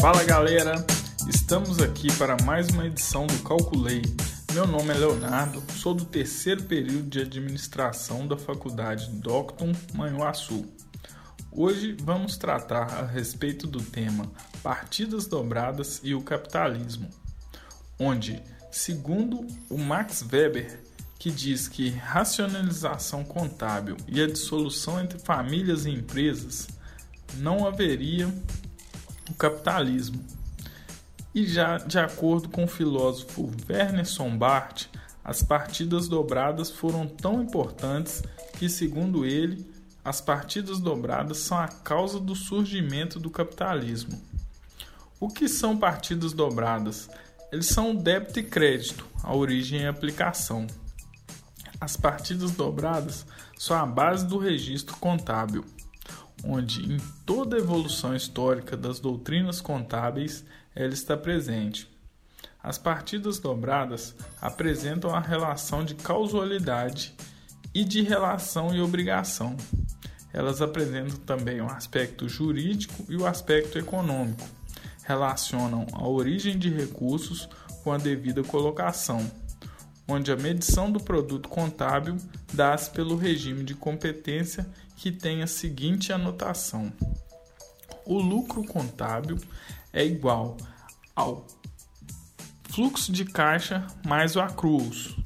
Fala galera, estamos aqui para mais uma edição do Calculei. Meu nome é Leonardo, sou do terceiro período de administração da Faculdade Docton Manhuaçu. Hoje vamos tratar a respeito do tema Partidas dobradas e o capitalismo, onde, segundo o Max Weber, que diz que racionalização contábil e a dissolução entre famílias e empresas não haveria o capitalismo. E já de acordo com o filósofo Werner Sombart, as partidas dobradas foram tão importantes que, segundo ele, as partidas dobradas são a causa do surgimento do capitalismo. O que são partidas dobradas? Eles são débito e crédito, a origem e aplicação. As partidas dobradas são a base do registro contábil, onde em toda a evolução histórica das doutrinas contábeis ela está presente. As partidas dobradas apresentam a relação de causalidade e de relação e obrigação elas apresentam também o aspecto jurídico e o aspecto econômico. Relacionam a origem de recursos com a devida colocação, onde a medição do produto contábil dá-se pelo regime de competência que tem a seguinte anotação: o lucro contábil é igual ao fluxo de caixa mais o acrúos,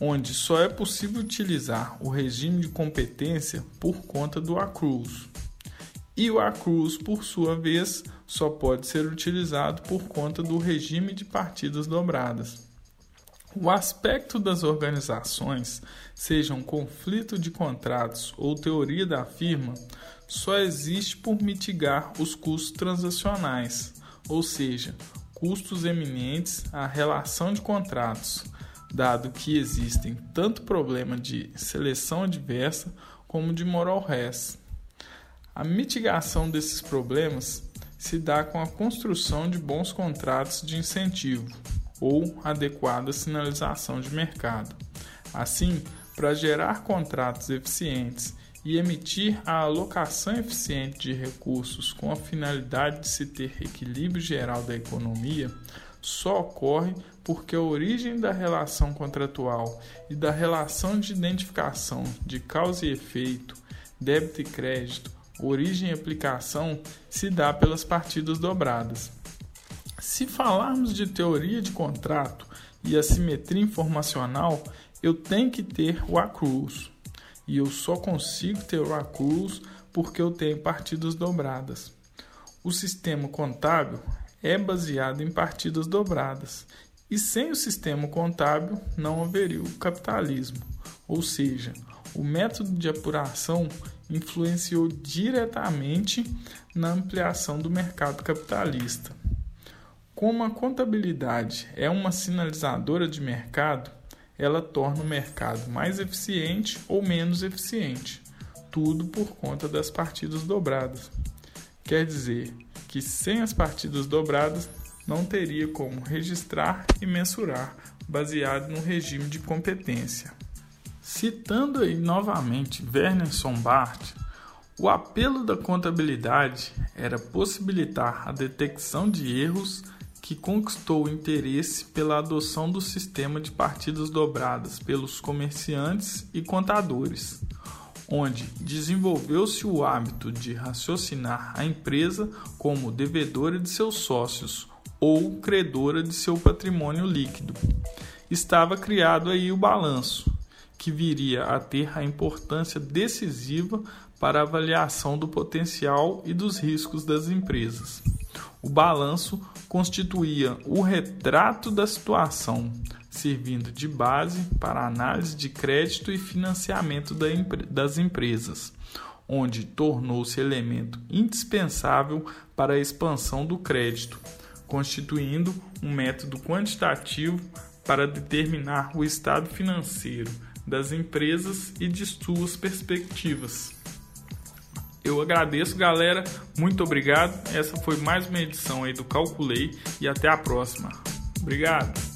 onde só é possível utilizar o regime de competência por conta do acruz. E o acruz, por sua vez, só pode ser utilizado por conta do regime de partidas dobradas. O aspecto das organizações, sejam conflito de contratos ou teoria da firma, só existe por mitigar os custos transacionais, ou seja, custos eminentes à relação de contratos, dado que existem tanto problema de seleção adversa como de moral res. A mitigação desses problemas se dá com a construção de bons contratos de incentivo ou adequada sinalização de mercado. Assim, para gerar contratos eficientes e emitir a alocação eficiente de recursos com a finalidade de se ter equilíbrio geral da economia, só ocorre porque a origem da relação contratual e da relação de identificação de causa e efeito, débito e crédito, origem e aplicação se dá pelas partidas dobradas. Se falarmos de teoria de contrato e assimetria informacional, eu tenho que ter o acruz. E eu só consigo ter o acruz porque eu tenho partidas dobradas. O sistema contábil é baseado em partidas dobradas. E sem o sistema contábil não haveria o capitalismo, ou seja, o método de apuração influenciou diretamente na ampliação do mercado capitalista. Como a contabilidade é uma sinalizadora de mercado, ela torna o mercado mais eficiente ou menos eficiente, tudo por conta das partidas dobradas. Quer dizer, que sem as partidas dobradas não teria como registrar e mensurar, baseado no regime de competência. Citando aí novamente Werner Sombart, o apelo da contabilidade era possibilitar a detecção de erros que conquistou o interesse pela adoção do sistema de partidas dobradas pelos comerciantes e contadores onde desenvolveu-se o hábito de raciocinar a empresa como devedora de seus sócios ou credora de seu patrimônio líquido. Estava criado aí o balanço, que viria a ter a importância decisiva para a avaliação do potencial e dos riscos das empresas. O balanço constituía o retrato da situação, servindo de base para análise de crédito e financiamento das empresas, onde tornou-se elemento indispensável para a expansão do crédito, constituindo um método quantitativo para determinar o estado financeiro das empresas e de suas perspectivas. Eu agradeço, galera. Muito obrigado. Essa foi mais uma edição aí do Calculei e até a próxima. Obrigado.